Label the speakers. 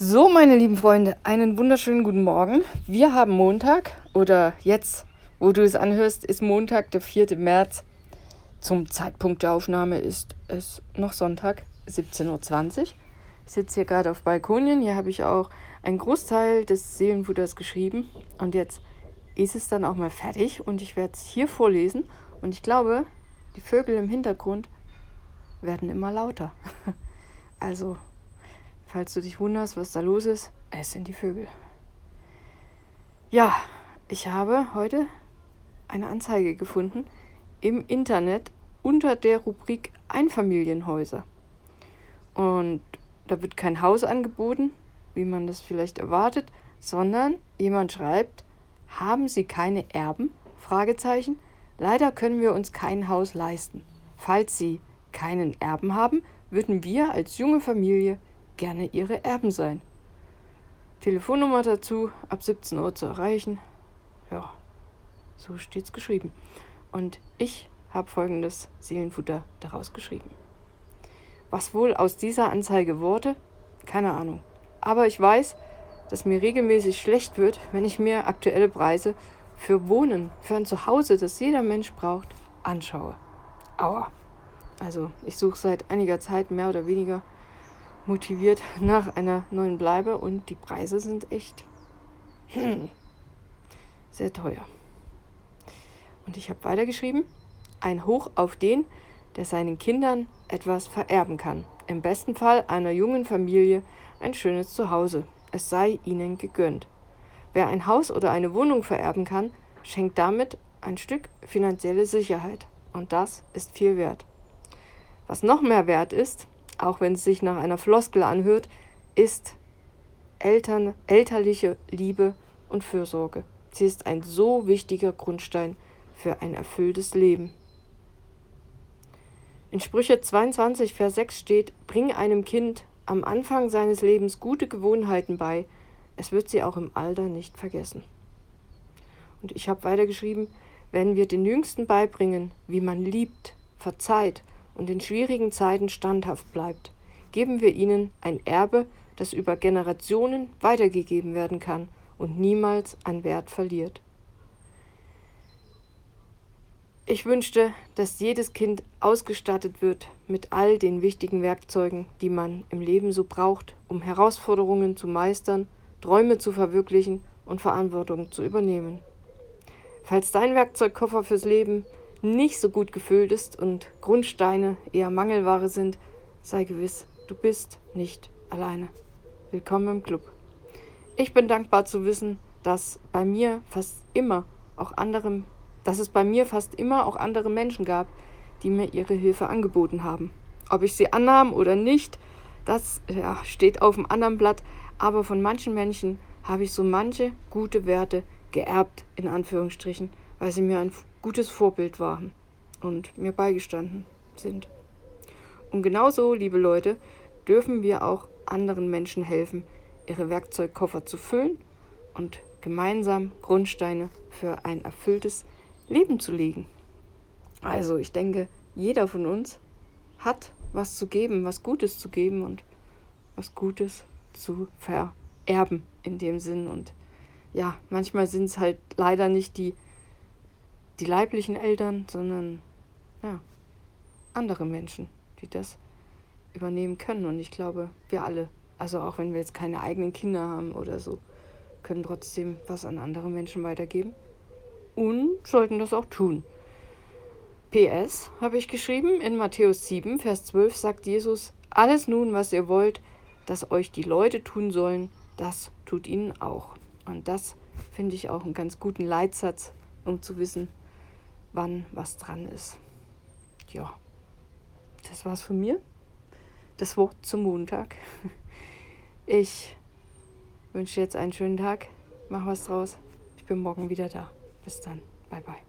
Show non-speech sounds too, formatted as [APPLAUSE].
Speaker 1: So, meine lieben Freunde, einen wunderschönen guten Morgen. Wir haben Montag oder jetzt, wo du es anhörst, ist Montag, der 4. März. Zum Zeitpunkt der Aufnahme ist es noch Sonntag, 17.20 Uhr. Ich sitze hier gerade auf Balkonien. Hier habe ich auch einen Großteil des Seelenfutters geschrieben. Und jetzt ist es dann auch mal fertig und ich werde es hier vorlesen. Und ich glaube, die Vögel im Hintergrund werden immer lauter. [LAUGHS] Also Falls du dich wunderst, was da los ist, es sind die Vögel. Ja, ich habe heute eine Anzeige gefunden im Internet unter der Rubrik Einfamilienhäuser. Und da wird kein Haus angeboten, wie man das vielleicht erwartet, sondern jemand schreibt, haben Sie keine Erben? Fragezeichen. Leider können wir uns kein Haus leisten. Falls Sie keinen Erben haben, würden wir als junge Familie gerne ihre Erben sein. Telefonnummer dazu ab 17 Uhr zu erreichen. Ja, so steht's geschrieben. Und ich habe folgendes Seelenfutter daraus geschrieben. Was wohl aus dieser Anzeige wurde, keine Ahnung. Aber ich weiß, dass mir regelmäßig schlecht wird, wenn ich mir aktuelle Preise für Wohnen, für ein Zuhause, das jeder Mensch braucht, anschaue. Aua. Also ich suche seit einiger Zeit mehr oder weniger motiviert nach einer neuen Bleibe und die Preise sind echt [CLEARS THROAT] sehr teuer. Und ich habe weitergeschrieben, ein Hoch auf den, der seinen Kindern etwas vererben kann. Im besten Fall einer jungen Familie ein schönes Zuhause. Es sei ihnen gegönnt. Wer ein Haus oder eine Wohnung vererben kann, schenkt damit ein Stück finanzielle Sicherheit. Und das ist viel wert. Was noch mehr wert ist, auch wenn es sich nach einer Floskel anhört, ist Eltern, elterliche Liebe und Fürsorge. Sie ist ein so wichtiger Grundstein für ein erfülltes Leben. In Sprüche 22, Vers 6 steht, bring einem Kind am Anfang seines Lebens gute Gewohnheiten bei, es wird sie auch im Alter nicht vergessen. Und ich habe weitergeschrieben, wenn wir den Jüngsten beibringen, wie man liebt, verzeiht und in schwierigen Zeiten standhaft bleibt, geben wir ihnen ein Erbe, das über Generationen weitergegeben werden kann und niemals an Wert verliert. Ich wünschte, dass jedes Kind ausgestattet wird mit all den wichtigen Werkzeugen, die man im Leben so braucht, um Herausforderungen zu meistern, Träume zu verwirklichen und Verantwortung zu übernehmen. Falls dein Werkzeugkoffer fürs Leben nicht so gut gefüllt ist und Grundsteine eher Mangelware sind, sei gewiss, du bist nicht alleine. Willkommen im Club. Ich bin dankbar zu wissen, dass bei mir fast immer auch andere, dass es bei mir fast immer auch andere Menschen gab, die mir ihre Hilfe angeboten haben. Ob ich sie annahm oder nicht, das ja, steht auf dem anderen Blatt, aber von manchen Menschen habe ich so manche gute Werte geerbt, in Anführungsstrichen, weil sie mir ein gutes Vorbild waren und mir beigestanden sind. Und genauso, liebe Leute, dürfen wir auch anderen Menschen helfen, ihre Werkzeugkoffer zu füllen und gemeinsam Grundsteine für ein erfülltes Leben zu legen. Also ich denke, jeder von uns hat was zu geben, was Gutes zu geben und was Gutes zu vererben in dem Sinn. Und ja, manchmal sind es halt leider nicht die die leiblichen Eltern, sondern ja, andere Menschen, die das übernehmen können. Und ich glaube, wir alle, also auch wenn wir jetzt keine eigenen Kinder haben oder so, können trotzdem was an andere Menschen weitergeben und sollten das auch tun. PS habe ich geschrieben, in Matthäus 7, Vers 12 sagt Jesus, alles nun, was ihr wollt, dass euch die Leute tun sollen, das tut ihnen auch. Und das finde ich auch einen ganz guten Leitsatz, um zu wissen, wann was dran ist. Ja, das war's von mir. Das Wort zum Montag. [LAUGHS] Ich wünsche jetzt einen schönen Tag. Mach was draus. Ich bin morgen wieder da. Bis dann. Bye, bye.